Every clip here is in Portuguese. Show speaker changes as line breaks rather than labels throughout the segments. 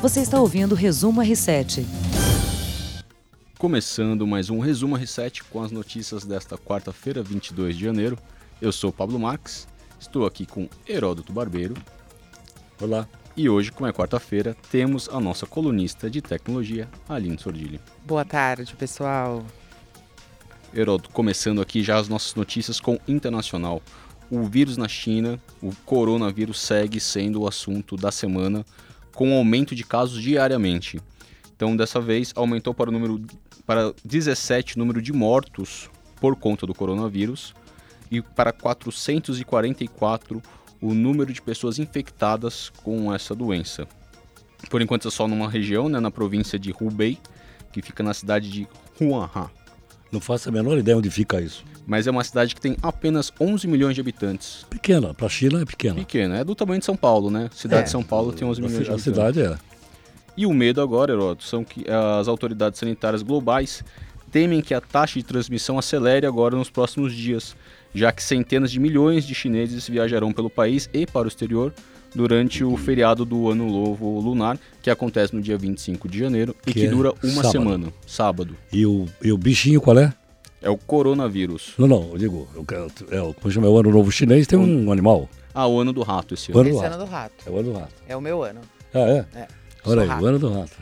Você está ouvindo o Resumo R7.
Começando mais um Resumo R7 com as notícias desta quarta-feira, 22 de janeiro. Eu sou Pablo Max, estou aqui com Heródoto Barbeiro.
Olá.
E hoje, como é quarta-feira, temos a nossa colunista de tecnologia, Aline Sordilli.
Boa tarde, pessoal.
Heródoto, começando aqui já as nossas notícias com internacional. O vírus na China, o coronavírus segue sendo o assunto da semana, com aumento de casos diariamente. Então, dessa vez, aumentou para o número para 17 o número de mortos por conta do coronavírus e para 444 o número de pessoas infectadas com essa doença. Por enquanto é só numa região, né, na província de Hubei, que fica na cidade de Huanha.
Não faço a menor ideia onde fica isso.
Mas é uma cidade que tem apenas 11 milhões de habitantes.
Pequena, para a China é pequena.
Pequena, é do tamanho de São Paulo, né? Cidade
é,
de São Paulo tem 11 milhões de habitantes.
A cidade é.
E o medo agora, Heródoto, são que as autoridades sanitárias globais temem que a taxa de transmissão acelere agora nos próximos dias, já que centenas de milhões de chineses viajarão pelo país e para o exterior durante o feriado do Ano Novo Lunar, que acontece no dia 25 de janeiro e que, que é dura uma sábado. semana, sábado.
E o, e o bichinho qual é?
É o coronavírus.
Não, não, eu digo, é, o, como chama, é o Ano Novo Chinês, tem um, um animal.
Ah, o Ano do Rato esse ano.
Ano
esse
do ano do rato.
É o Ano do Rato.
É o meu ano.
Ah, é? É. Olha aí, rato. o Ano do Rato.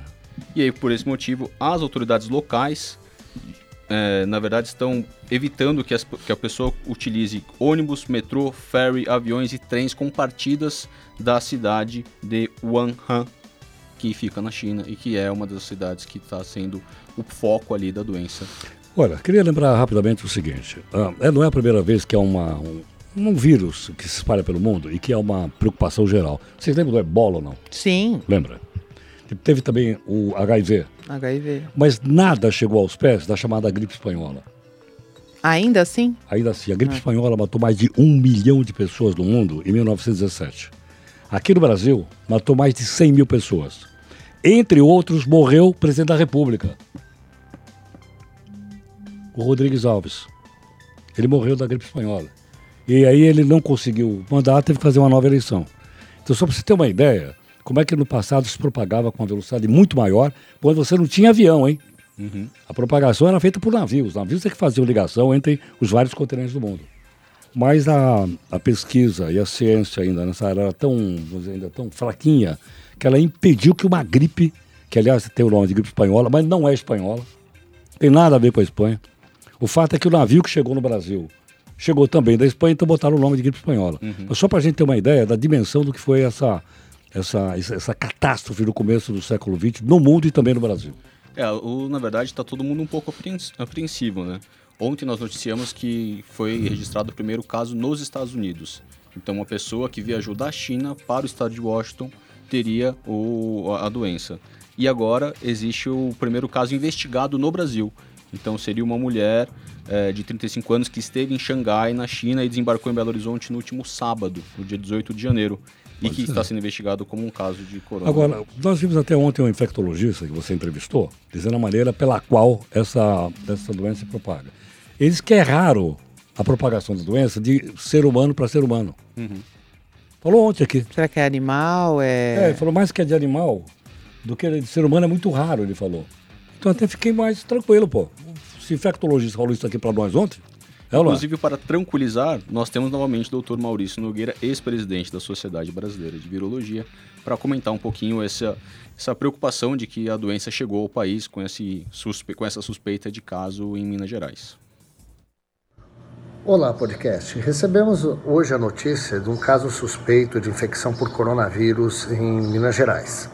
E aí, por esse motivo, as autoridades locais é, na verdade, estão evitando que, as, que, a pessoa utilize ônibus, metrô, ferry, aviões e trens com partidas da cidade de Wuhan, que fica na China e que é uma das cidades que está sendo o foco ali da doença.
Olha, queria lembrar rapidamente o seguinte: ah, não é a primeira vez que há uma, um, um, vírus que se espalha pelo mundo e que é uma preocupação geral. Vocês lembram do ebola ou não?
Sim.
Lembra? Teve também o HIV.
HIV.
Mas nada chegou aos pés da chamada gripe espanhola.
Ainda assim?
Ainda assim. A gripe ah. espanhola matou mais de um milhão de pessoas no mundo em 1917. Aqui no Brasil, matou mais de 100 mil pessoas. Entre outros, morreu o presidente da República, o Rodrigues Alves. Ele morreu da gripe espanhola. E aí ele não conseguiu mandato, teve que fazer uma nova eleição. Então, só para você ter uma ideia, como é que no passado se propagava com uma velocidade muito maior, quando você não tinha avião, hein? Uhum. A propagação era feita por navios. Navios é que faziam ligação entre os vários continentes do mundo. Mas a, a pesquisa e a ciência ainda nessa área era tão, dizer, ainda tão fraquinha que ela impediu que uma gripe, que aliás tem o nome de gripe espanhola, mas não é espanhola, tem nada a ver com a Espanha. O fato é que o navio que chegou no Brasil chegou também da Espanha, então botaram o nome de gripe espanhola. Uhum. Mas só para a gente ter uma ideia da dimensão do que foi essa essa, essa catástrofe no começo do século XX no mundo e também no Brasil.
É, o, na verdade está todo mundo um pouco apreensivo, né? Ontem nós noticiamos que foi registrado o primeiro caso nos Estados Unidos. Então, uma pessoa que viajou da China para o estado de Washington teria o, a, doença. E agora existe o primeiro caso investigado no Brasil. Então, seria uma mulher é, de 35 anos que esteve em Xangai, na China, e desembarcou em Belo Horizonte no último sábado, no dia 18 de janeiro e que ser. está sendo investigado como um caso de corona.
Agora, nós vimos até ontem um infectologista que você entrevistou, dizendo a maneira pela qual essa, essa doença se propaga. Ele diz que é raro a propagação da doença de ser humano para ser humano. Uhum. Falou ontem aqui.
Será que é animal? É...
é, ele falou mais que é de animal do que de ser humano, é muito raro, ele falou. Então até fiquei mais tranquilo, pô. Se infectologista falou isso aqui para nós ontem,
é Inclusive, para tranquilizar, nós temos novamente o Dr. Maurício Nogueira, ex-presidente da Sociedade Brasileira de Virologia, para comentar um pouquinho essa, essa preocupação de que a doença chegou ao país com, esse suspe, com essa suspeita de caso em Minas Gerais.
Olá, podcast. Recebemos hoje a notícia de um caso suspeito de infecção por coronavírus em Minas Gerais.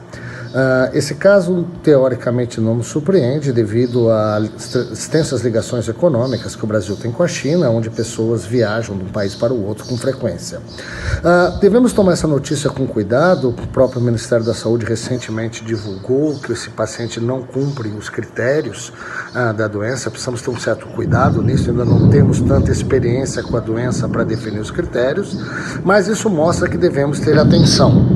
Uh, esse caso, teoricamente, não nos surpreende devido às extensas ligações econômicas que o Brasil tem com a China, onde pessoas viajam de um país para o outro com frequência. Uh, devemos tomar essa notícia com cuidado. O próprio Ministério da Saúde recentemente divulgou que esse paciente não cumpre os critérios uh, da doença. Precisamos ter um certo cuidado nisso, ainda não temos tanta experiência com a doença para definir os critérios, mas isso mostra que devemos ter atenção.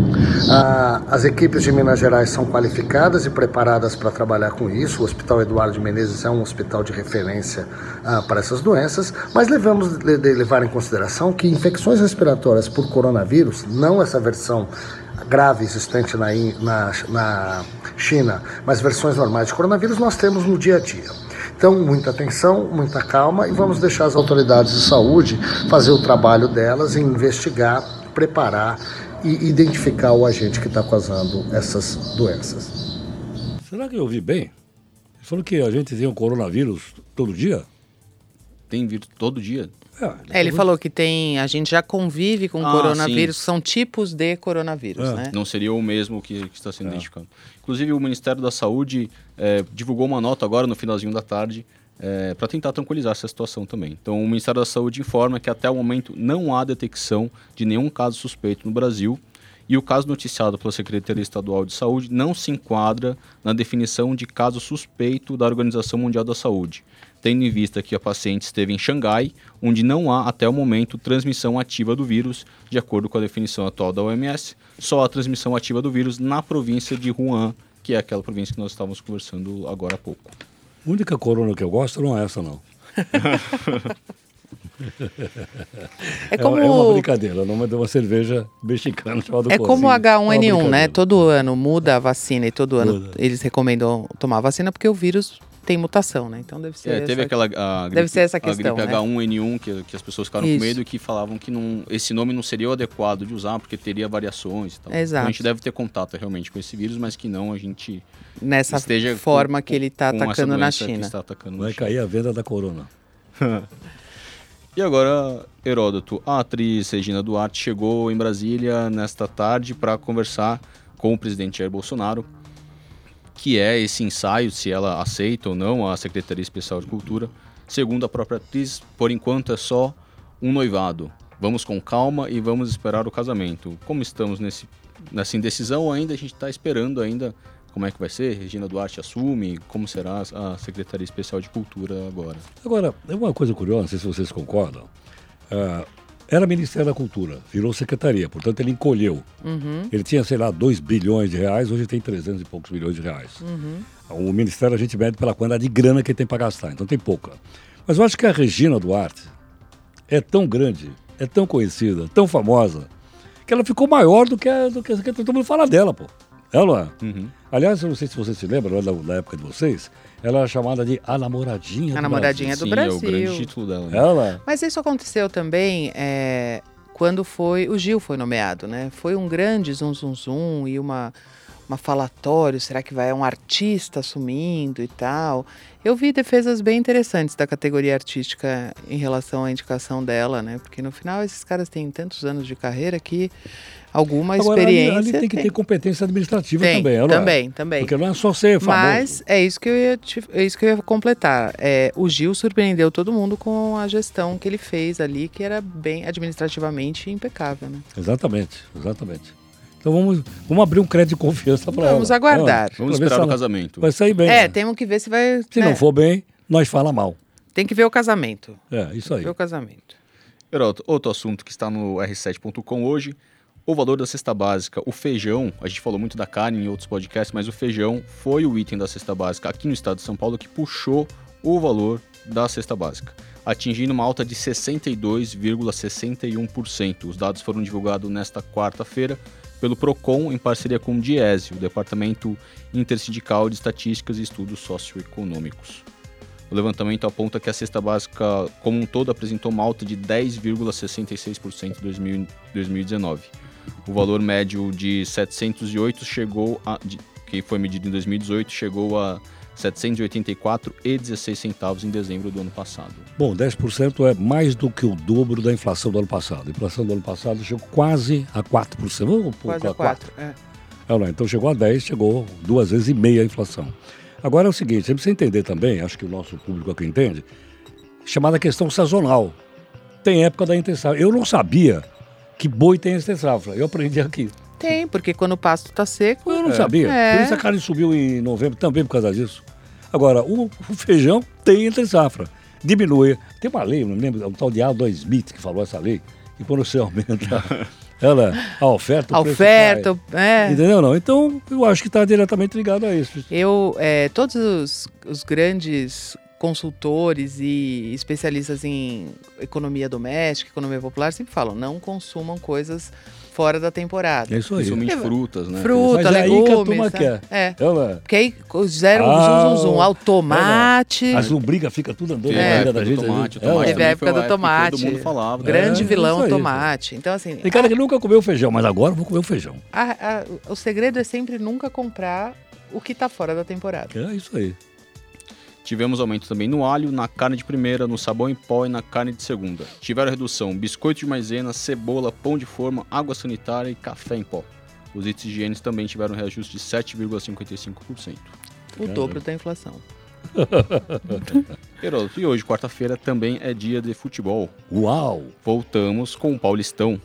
as equipes de Minas Gerais são qualificadas e preparadas para trabalhar com isso. O Hospital Eduardo de Menezes é um hospital de referência ah, para essas doenças, mas devemos levar em consideração que infecções respiratórias por coronavírus, não essa versão grave existente na, na, na China, mas versões normais de coronavírus nós temos no dia a dia. Então, muita atenção, muita calma e vamos deixar as autoridades de saúde fazer o trabalho delas e investigar, preparar e identificar o agente que está causando essas doenças.
Será que eu ouvi bem? Ele falou que a gente tem um coronavírus todo dia?
Tem vírus todo dia?
É, ele falou que tem. A gente já convive com
Ah,
coronavírus,
sim.
são tipos de coronavírus,
É.
né?
Não seria o mesmo que, que está sendo identificado. Inclusive, o Ministério da Saúde eh, divulgou uma nota agora no finalzinho da tarde para tentar tranquilizar essa situação também. Então, o Ministério da Saúde informa que até o momento não há detecção de nenhum caso suspeito no Brasil e o caso noticiado pela Secretaria Estadual de Saúde não se enquadra na definição de caso suspeito da Organização Mundial da Saúde, tendo em vista que a paciente esteve em Xangai, onde não há até o momento transmissão ativa do vírus, de acordo com a definição atual da OMS, só há transmissão ativa do vírus na província de Wuhan, que é aquela província que nós estávamos conversando agora há pouco.
A única corona que eu gosto não é essa, não.
É como,
é uma brincadeira, não é de uma cerveja mexicana chamada
é como o
Cozinha. É uma
H1N1, né? Todo ano muda a vacina e todo ano
Muda.
eles recomendam tomar a vacina porque o vírus tem mutação, né? Então deve ser.
É, teve
essa-
aquela a gripe,
Deve ser essa
a
questão,
gripe
né?
H1N1 que, que as pessoas ficaram
Isso.
com medo e que falavam que não, esse nome não seria o adequado de usar porque teria variações e tal.
Exato.
Então a gente deve ter contato realmente com esse vírus, mas que não a gente
Nessa
esteja com-
forma que ele está
com
atacando na China.
está atacando na
Vai
China.
cair a venda da corona.
E agora, Heródoto, a atriz Regina Duarte chegou em Brasília nesta tarde para conversar com o presidente Jair Bolsonaro, que é esse ensaio, se ela aceita ou não a Secretaria Especial de Cultura. Segundo a própria atriz, por enquanto é só um noivado. Vamos com calma e vamos esperar o casamento. Como estamos nesse, nessa indecisão ainda, a gente está esperando ainda como é que vai ser. Regina Duarte assume, como será a Secretaria Especial de Cultura agora.
Agora, é uma coisa curiosa, não sei se vocês concordam. Ah, era Ministério da Cultura, virou secretaria, portanto ele encolheu.
Uhum.
Ele tinha, sei lá, 2 bilhões de reais, hoje tem 300 e poucos milhões de reais. O Ministério a gente mede pela quantidade de grana que ele tem para gastar, então tem pouca. Mas eu acho que a Regina Duarte é tão grande, é tão conhecida, tão famosa, que ela ficou maior do que, a- do que, que todo mundo fala dela, pô. É?
Uhum.
Aliás, eu não sei se você se lembra da, da época de vocês, ela era chamada de a namoradinha
A
do
namoradinha
Brasil.
do
Sim, é o
Brasil.
grande título dela. né?
Ela,
Mas isso aconteceu também é, quando foi o Gil foi nomeado, né? Foi um grande zum zum zum e uma uma falatório, será que vai um artista assumindo e tal. Eu vi defesas bem interessantes da categoria artística em relação à indicação dela, né? Porque no final esses caras têm tantos anos de carreira que alguma
agora ali,
experiência
ali tem que ter competência administrativa
tem,
também, ela não é?
também, também.
Porque não é só ser famoso.
Mas é isso que eu ia, te- é isso que eu ia completar. É, o Gil surpreendeu todo mundo com a gestão que ele fez ali, que era bem administrativamente impecável. Né?
Exatamente, exatamente. Então vamos, vamos abrir um crédito de confiança para ela.
Vamos aguardar.
Vamos esperar o casamento.
Vai sair bem.
É,
né?
temos que ver se vai.
Se
né?
não for bem, nós fala mal.
Tem que ver o casamento.
É, isso aí.
Ver o casamento.
Heródoto, outro assunto que está no r7.com hoje, o valor da cesta básica, o feijão, a gente falou muito da carne em outros podcasts, mas o feijão foi o item da cesta básica aqui no estado de São Paulo que puxou o valor da cesta básica, atingindo uma alta de 62,61%. Os dados foram divulgados nesta quarta-feira pelo Procon em parceria com o Diese, o Departamento Intersindical de Estatísticas e Estudos Socioeconômicos. O levantamento aponta que a cesta básica como um todo apresentou uma alta de 10,66% em 2000 2019. O valor médio de 708 chegou a, de- que foi medido em 2018 chegou a 784,16 centavos em dezembro do ano passado.
Bom, 10% é mais do que o dobro da inflação do ano passado. A inflação do ano passado chegou quase a 4%. Vamos
Quase a
quatro.
quatro. É.
É, não, então chegou a 10, chegou duas vezes e meia a inflação. Agora é o seguinte, você precisa entender também, acho que o nosso público aqui entende, chamada questão sazonal. Tem época da entre-safra. Eu não sabia que boi tem entre-safra. Eu aprendi aqui.
Tem, porque quando o pasto tá seco.
Eu não sabia.
É.
Por isso a carne subiu em novembro também por causa disso. Agora, o, o feijão tem entre-safra. Diminui. Tem uma lei, não me lembro, um tal de Aldo Smith que falou essa lei, que quando você aumenta ela, a oferta,
A oferta,
cai.
é.
Entendeu? Não? Então, eu acho que está diretamente ligado a isso.
Eu, é, todos os, os grandes consultores e especialistas em economia doméstica, economia popular, sempre falam: não consumam coisas fora da temporada.
É isso aí.
Principalmente frutas, né?
Fruta,
Mas é aí que a
legumes.
turma
né?
quer.
É.
Ela,
Porque aí o zero,
Ah,
zum, zum, zum, ao tomate.
as lombrigas ficam tudo andando
Teve
na
a
vida da gente.
tomate, o
Ela-
tomate
Teve a época
foi
do tomate.
Todo mundo falava. né?
Grande
É,
vilão
aí,
tomate. Então, assim,
Tem cara que nunca comeu feijão, mas agora eu vou comer o feijão.
a- a- o segredo é sempre nunca comprar o que tá fora da temporada.
É isso aí.
Tivemos aumento também no alho, na carne de primeira, no sabão em pó e na carne de segunda. Tiveram redução biscoito de maisena, cebola, pão de forma, água sanitária e café em pó. Os itens de higiene também tiveram reajuste de 7,55%.
O dobro da inflação.
Heródoto, e hoje, quarta-feira, também é dia de futebol.
Uau!
Voltamos com o Paulistão.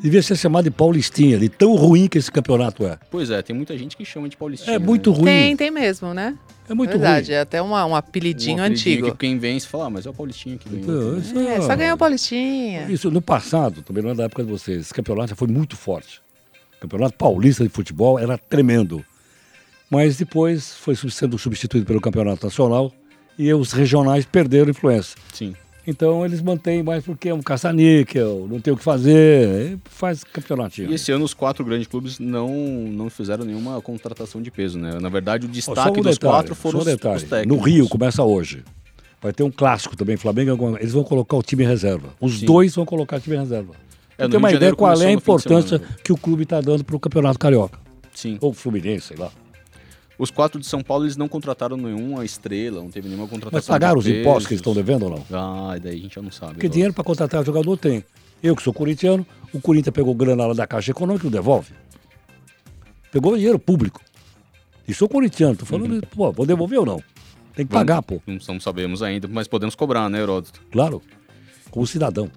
Devia ser chamado de Paulistinha, de tão ruim que esse campeonato é.
Pois é, tem muita gente que chama de Paulistinha.
É muito
né?
ruim.
Tem, tem mesmo, né?
É muito
Verdade,
ruim.
é até uma, um apelidinho
Um apelidinho
antigo.
Que quem vence fala, ah, mas é o Paulistinha que
Então,
ganhou.
isso
É, só ganhou o Paulistinha.
Isso no passado, também não é da época de vocês. Esse campeonato já foi muito forte. O campeonato paulista de futebol era tremendo. Mas depois foi sendo substituído pelo campeonato nacional e os regionais perderam influência.
Sim.
Então eles mantêm mais porque é um caça-níquel, não tem o que fazer, faz campeonatinho.
E esse ano os quatro grandes clubes não, não fizeram nenhuma contratação de peso, né? Na verdade, o destaque dos quatro foram os,
um detalhe.
os técnicos.
No Rio começa hoje. Vai ter um clássico também, Flamengo. Eles vão colocar o time em reserva. Os
Sim.
dois vão colocar o time em reserva.
É,
ter uma ideia qual é a importância
semana.
que o clube está dando para o Campeonato Carioca.
Sim.
Ou Fluminense, sei lá.
Os quatro de São Paulo, eles não contrataram nenhuma estrela, não teve nenhuma contratação
Mas pagaram os impostos que eles estão devendo ou não?
Ah, daí a gente já não sabe.
Porque
Heródoto.
dinheiro para contratar jogador tem. Eu que sou corintiano, o Corinthians pegou grana lá da Caixa Econômica e não devolve. Pegou dinheiro público. E sou corintiano, tô falando,
Uhum.
pô, vou devolver ou não? Tem que
Vamos-
pagar, pô.
Não, não sabemos ainda, mas podemos cobrar, né, Heródoto?
Claro. Como cidadão.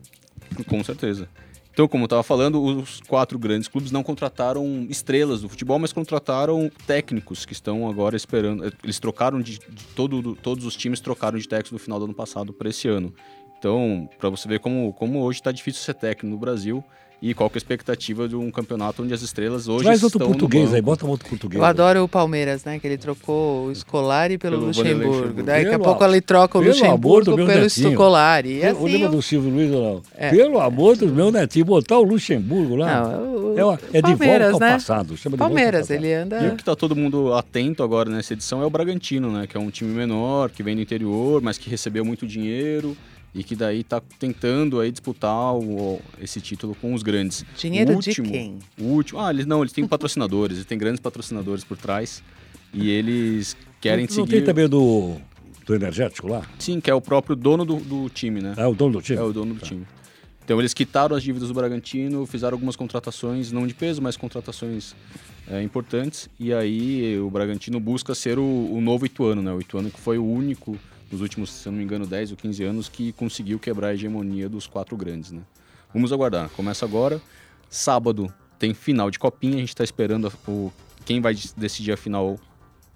Com certeza. Então, como eu estava falando, os quatro grandes clubes não contrataram estrelas do futebol, mas contrataram técnicos que estão agora esperando. Eles trocaram de, de todo, todos os times trocaram de técnicos no final do ano passado para esse ano. Então, para você ver como, como hoje está difícil ser técnico no Brasil e qual que é a expectativa de um campeonato onde as estrelas hoje
Traz outro
estão no
português aí, bota um outro português.
Eu
aí.
adoro o Palmeiras, né? Que ele trocou o Scolari pelo,
Pelo
Luxemburgo.
Luxemburgo.
Daqui a pouco ele troca o Luxemburgo pelo
netinho.
Scolari. E
Eu
assim,
lembro do Silvio Luiz ou não?
É.
Pelo amor do meu netinho, botar o Luxemburgo lá.
Não, o-
é, uma- é de volta ao
né?
passado. Chama de
Palmeiras,
passado.
ele anda.
E o que tá todo mundo atento agora nessa edição é o Bragantino, né? Que é um time menor, que vem do interior, mas que recebeu muito dinheiro e que daí tá tentando aí disputar o- esse título com os grandes.
Dinheiro
O último,
de quem?
O último. Ah, eles não, eles têm patrocinadores, eles têm grandes patrocinadores por trás e eles querem
não, não
seguir.
tem também do, do energético lá?
Sim, que é o próprio dono do, do time, né?
É o dono do time?
É o dono do time. Então eles quitaram as dívidas do Bragantino, fizeram algumas contratações, não de peso, mas contratações é, importantes. E aí o Bragantino busca ser o, o novo Ituano, né? O Ituano que foi o único nos últimos, se não me engano, 10 ou 15 anos que conseguiu quebrar a hegemonia dos quatro grandes, né? Vamos aguardar. Começa agora. Sábado tem final de Copinha. A gente está esperando o, quem vai decidir a final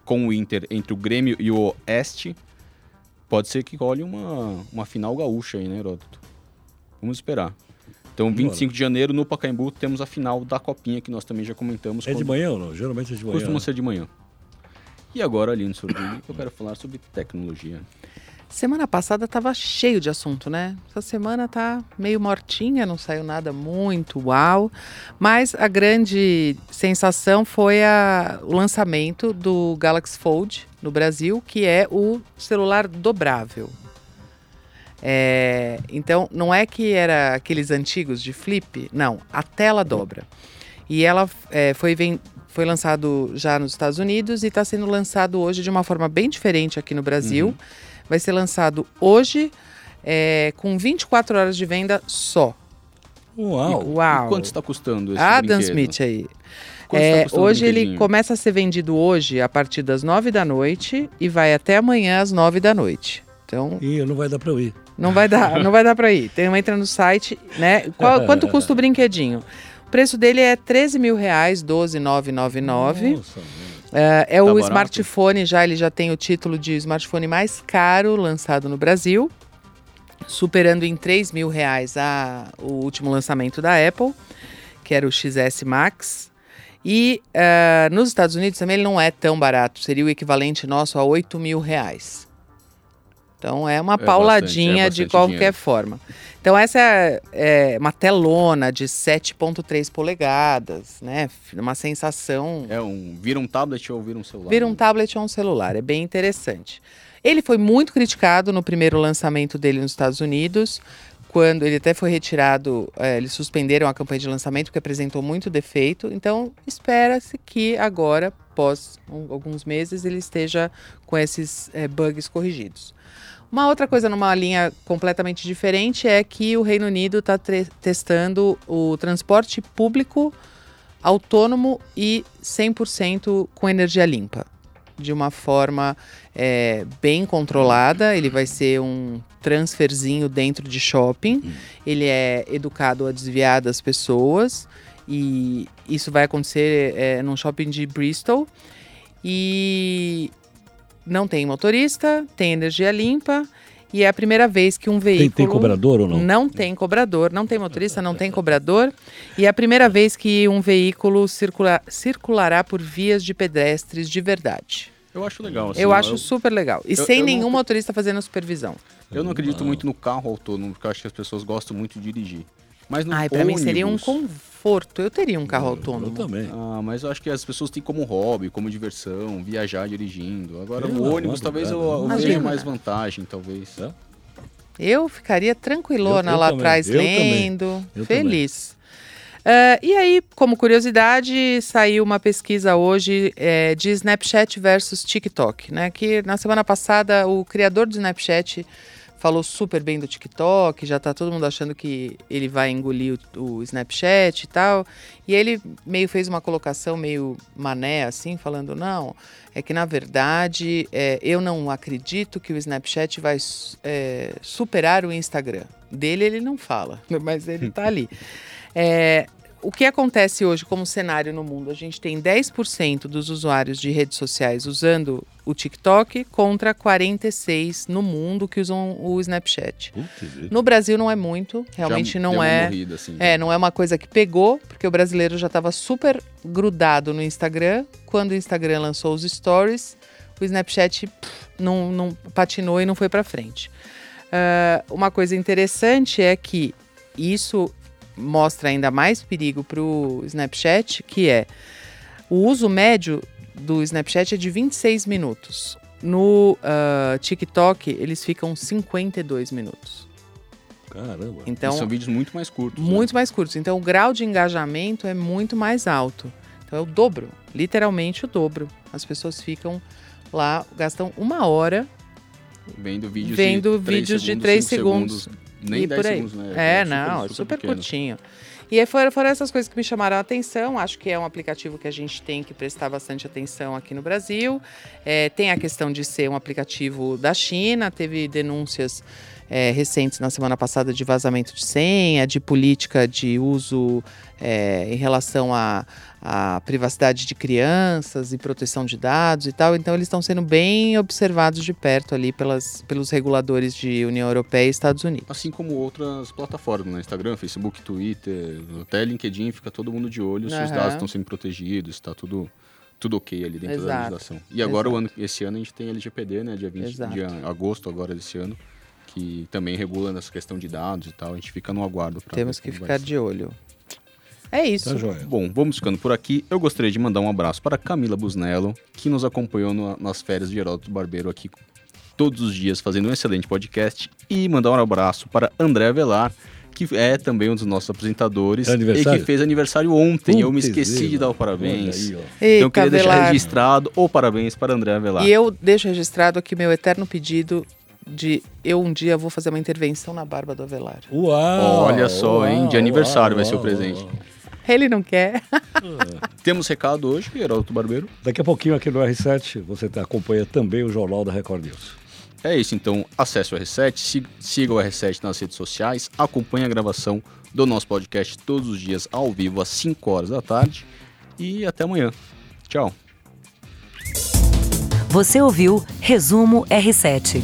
com o Inter entre o Grêmio e o Oeste. Pode ser que role uma, uma final gaúcha aí, né, Heródoto? Vamos esperar. Então, 25 de janeiro, no Pacaembu, temos a final da Copinha, que nós também já comentamos.
É de
quando-
manhã ou não? Geralmente é de manhã.
Costuma
né?
ser de manhã. E agora, Aline Sorbilli, eu quero falar sobre tecnologia.
Semana passada estava cheio de assunto, né? Essa semana tá meio mortinha, não saiu nada muito uau. Mas a grande sensação foi a- o lançamento do Galaxy Fold no Brasil, que é o celular dobrável. É, então, não é que era aqueles antigos de flip, não, a tela dobra. E ela é, foi, foi lançado já nos Estados Unidos e está sendo lançado hoje de uma forma bem diferente aqui no Brasil. Vai ser lançado hoje é, com 24 horas de venda só.
Uau!
E quanto está custando esse
Adam
brinquedo?
Smith aí.
Quanto
É, hoje ele começa a ser vendido hoje a partir das 9 da noite e vai até amanhã às 9 da noite. Então,
Ih, não vai dar pra eu ir.
não vai dar, não vai dar para ir. Então entra no site, né? Qual- quanto custa o brinquedinho? O preço dele é 13 mil reais, 12,999.
Nossa,
É, é
Tá
o
barato.
smartphone, já ele já tem o título de smartphone mais caro lançado no Brasil, superando em 3 mil reais a, o último lançamento da Apple, que era o XS Max. E é, nos Estados Unidos também ele não é tão barato, seria o equivalente nosso a 8 mil reais. Então é uma
É
pauladinha
bastante, é
de
bastante
qualquer
dinheiro.
forma. Então essa é, é uma telona de 7.3 polegadas, né? Uma sensação
É um. Vira um tablet ou vira um celular?
Vira um tablet ou um celular, é bem interessante. Ele foi muito criticado no primeiro lançamento dele nos Estados Unidos, quando ele até foi retirado, eh, eles suspenderam a campanha de lançamento porque apresentou muito defeito. Então, espera-se que agora, após um- alguns meses, ele esteja com esses eh, bugs corrigidos. Uma outra coisa numa linha completamente diferente é que o Reino Unido está testando o transporte público autônomo e 100% com energia limpa. De uma forma é, bem controlada, ele vai ser um transferzinho dentro de shopping. Ele é educado a desviar das pessoas e isso vai acontecer é, num shopping de Bristol. E não tem motorista, tem energia limpa e é a primeira vez que um
Tem,
veículo
tem cobrador ou não?
não tem cobrador, não tem motorista, não tem cobrador. E é a primeira vez que um veículo circula- circulará por vias de pedestres de verdade.
Eu acho legal. assim,
eu acho super legal. E
eu-
sem
eu não
nenhum
acre-
motorista fazendo supervisão.
Eu não acredito muito no carro autônomo, porque eu acho que as pessoas gostam muito de dirigir. Mas no
Ai, pra mim seria um
ônibus-
conforto. Eu teria um carro
Eu
autônomo.
também.
Ah, mas eu acho que as pessoas têm como hobby, como diversão, viajar dirigindo. Agora,
Pelo
o
amor
ônibus,
de
talvez eu, eu veja mais vantagem, talvez.
É.
Eu ficaria tranquilona
Eu- eu
lá
também,
atrás
eu
lendo,
eu
feliz. Ah, e aí, como curiosidade, saiu uma pesquisa hoje eh, de Snapchat versus TikTok, né? Que na semana passada o criador do Snapchat falou super bem do TikTok, já tá todo mundo achando que ele vai engolir o, o Snapchat e tal. E ele meio fez uma colocação meio mané, assim, falando, não, é que na verdade é, eu não acredito que o Snapchat vai é, superar o Instagram. Dele ele não fala, mas ele tá ali. É, o que acontece hoje como cenário no mundo? A gente tem 10% dos usuários de redes sociais usando o TikTok contra 46% no mundo que usam o Snapchat.
Putz,
No Brasil não é muito, realmente
Já
não é.
morrida, assim.
É, não é uma coisa que pegou, porque o brasileiro já estava super grudado no Instagram. Quando o Instagram lançou os stories, o Snapchat pff, não, não patinou e não foi para frente. Ah, uma coisa interessante é que isso mostra ainda mais perigo para o Snapchat, que é o uso médio do Snapchat é de 26 minutos. No ah, TikTok, eles ficam 52 minutos.
Caramba.
Então,
E são vídeos muito mais curtos. né?
muito mais curtos. Então o grau de engajamento é muito mais alto. Então é o dobro, literalmente o dobro. As pessoas ficam lá, gastam uma hora
Vendo vídeos
vendo
de três
vídeos de
segundos,
3
cinco
segundos.
Nem
e
10
por aí.
segundos, né?
É, não, é super,
pequeno.
curtinho. E aí foram, foram essas coisas que me chamaram a atenção. Acho que é um aplicativo que a gente tem que prestar bastante atenção aqui no Brasil. É, tem a questão de ser um aplicativo da China, teve denúncias é, recentes na semana passada de vazamento de senha, de política de uso é, em relação à à privacidade de crianças e proteção de dados e tal. Então, eles estão sendo bem observados de perto ali pelas, pelos reguladores de União Europeia e Estados Unidos.
Assim como outras plataformas, né? Instagram, Facebook, Twitter, até LinkedIn, fica todo mundo de olho se os
Aham.
dados estão sendo protegidos, está tudo, tudo ok ali dentro da
Exato.
legislação. E agora, ano, esse ano, a gente tem LGPD, né? Dia 20
Exato.
de agosto agora desse ano, que também regula essa questão de dados e tal. A gente fica no aguardo. pra
Temos que ficar de olho. É isso.
Tá joia.
Bom, vamos ficando por aqui. Eu gostaria de mandar um abraço para Camila Busnello, que nos acompanhou no- nas férias de Heródoto Barbeiro aqui todos os dias, fazendo um excelente podcast. E mandar um abraço para André Avelar, que é também um dos nossos apresentadores.
É aniversário?
E que fez aniversário ontem. eu me esqueci de dar o parabéns.
Aí, ó.
então eu
Eita,
queria deixar
Avelar.
registrado o parabéns para André Avelar.
E eu deixo registrado aqui meu eterno pedido de eu um dia vou fazer uma intervenção na barba do Avelar.
Uau!
Olha só, hein? De
uau,
aniversário vai ser o
uau,
presente.
uau.
Ele não quer.
Temos recado hoje, Heródoto Barbeiro.
Daqui a pouquinho aqui no R7 você tá- acompanha também o Jornal da Record News.
É isso, então acesse o R7, si- siga o R7 nas redes sociais, acompanhe a gravação do nosso podcast todos os dias ao vivo às 5 horas da tarde e até amanhã. Tchau.
Você ouviu Resumo R7.